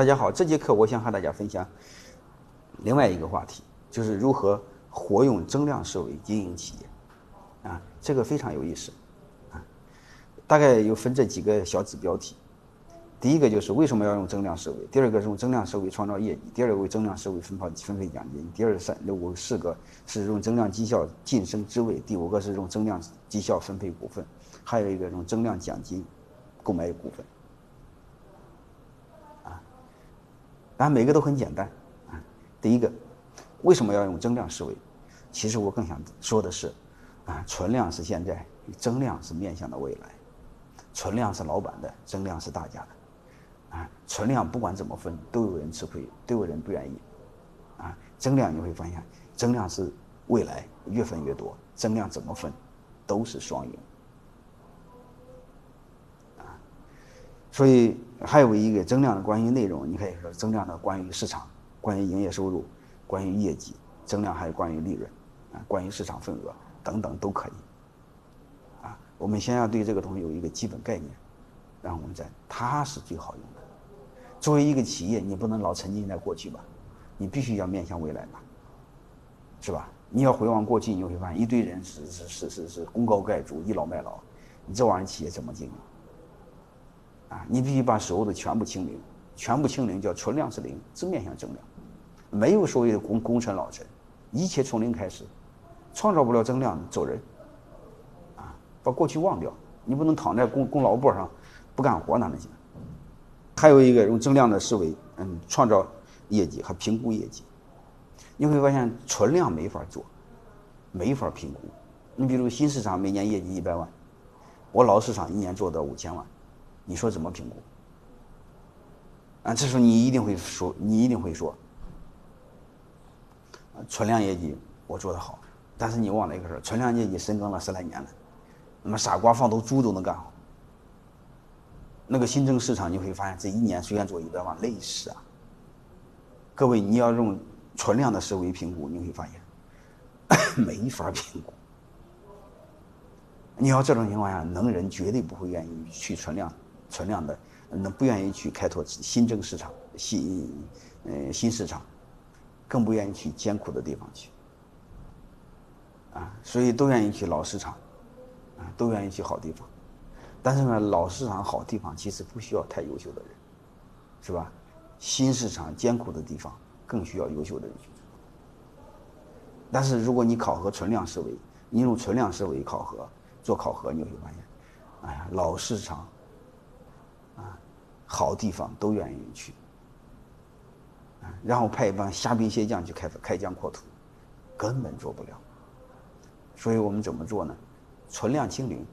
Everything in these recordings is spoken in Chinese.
大家好，这节课我想和大家分享另外一个话题，就是如何活用增量思维经营企业。啊，这个非常有意思。啊，大概有分这几个小指标题。第一个就是为什么要用增量思维？第二个是用增量思维创造业绩；第二个为增量思维分配分配奖金；第二三五四个是用增量绩效晋升职位；第五个是用增量绩效分配股份；还有一个用增量奖金购买股份。啊，当然每个都很简单。啊，第一个为什么要用增量思维？其实我更想说的是，啊，存量是现在，增量是面向的未来。存量是老板的，增量是大家的。啊，存量不管怎么分，都有人吃亏，都有人不愿意。啊，增量你会发现，增量是未来越分越多，增量怎么分，都是双赢。啊，所以还有一个增量的关于内容，你可以说增量的关于市场，关于营业收入，关于业绩，增量还有关于利润，啊，关于市场份额等等都可以。啊，我们先要对这个东西有一个基本概念，然后我们再，它是最好用的。作为一个企业，你不能老沉浸在过去吧？你必须要面向未来吧，是吧？你要回望过去，你会发现一堆人是是是是是功高盖主、倚老卖老，你这玩意儿企业怎么经营？啊，你必须把所有的全部清零，全部清零叫存量是零，只面向增量，没有所谓的功功臣老臣，一切从零开始，创造不了增量走人，啊，把过去忘掉，你不能躺在功功劳簿上不干活哪能行？还有一个用增量的思维，嗯，创造业绩和评估业绩。你会发现存量没法做，没法评估。你比如新市场每年业绩一百万，我老市场一年做到五千万，你说怎么评估？啊，这时候你一定会说，你一定会说，存量业绩我做得好，但是你忘了一个事儿，存量业绩深耕了十来年了，那么傻瓜放头猪都能干好。那个新增市场，你会发现这一年虽然做一百万，累死啊！各位，你要用存量的思维评估，你会发现 没法评估。你要这种情况下，能人绝对不会愿意去存量、存量的，那不愿意去开拓新增市场、新呃新市场，更不愿意去艰苦的地方去啊！所以都愿意去老市场，啊，都愿意去好地方。但是呢，老市场好地方其实不需要太优秀的人，是吧？新市场艰苦的地方更需要优秀的人去。但是如果你考核存量思维，你用存量思维考核做考核，你会发现，哎呀，老市场，好地方都愿意去，然后派一帮虾兵蟹将去开开疆扩土，根本做不了。所以我们怎么做呢？存量清零。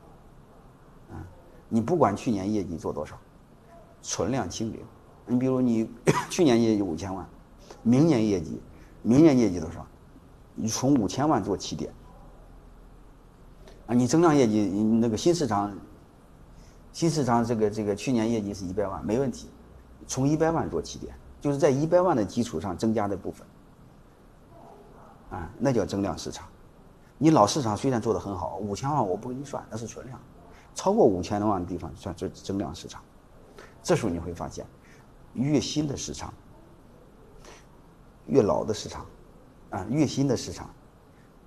你不管去年业绩做多少，存量清零。你比如你 去年业绩五千万，明年业绩，明年业绩多少？你从五千万做起点。啊，你增量业绩，你那个新市场，新市场这个这个去年业绩是一百万，没问题，从一百万做起点，就是在一百万的基础上增加的部分。啊，那叫增量市场。你老市场虽然做的很好，五千万我不给你算，那是存量。超过五千多万的地方算这增量市场，这时候你会发现，越新的市场，越老的市场，啊，越新的市场，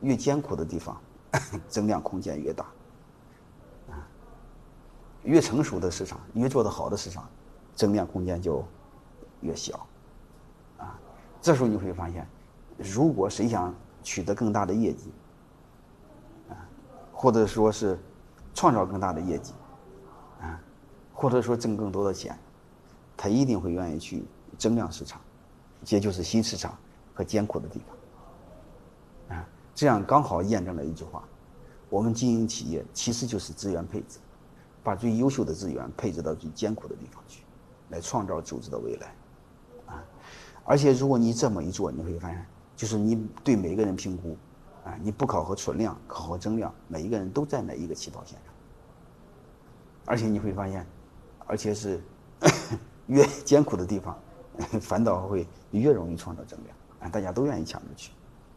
越艰苦的地方，增量空间越大，越成熟的市场，越做得好的市场，增量空间就越小，啊，这时候你会发现，如果谁想取得更大的业绩，啊，或者说是。创造更大的业绩，啊，或者说挣更多的钱，他一定会愿意去增量市场，也就是新市场和艰苦的地方，啊，这样刚好验证了一句话：我们经营企业其实就是资源配置，把最优秀的资源配置到最艰苦的地方去，来创造组织的未来，啊，而且如果你这么一做，你会发现，就是你对每个人评估。啊，你不考核存量，考核增量，每一个人都站在一个起跑线上，而且你会发现，而且是 越艰苦的地方，反倒会越容易创造增量，啊，大家都愿意抢着去，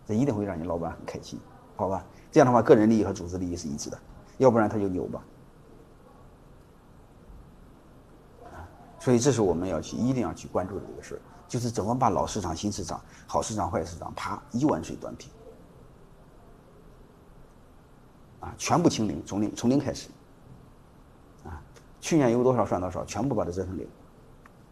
这一定会让你老板很开心，好吧？这样的话，个人利益和组织利益是一致的，要不然他就牛吧。所以这是我们要去一定要去关注的一个事儿，就是怎么把老市场、新市场、好市场、坏市场，啪一碗水端平，啊，全部清零，从零从零开始，啊，去年有多少算多少，全部把它折成零。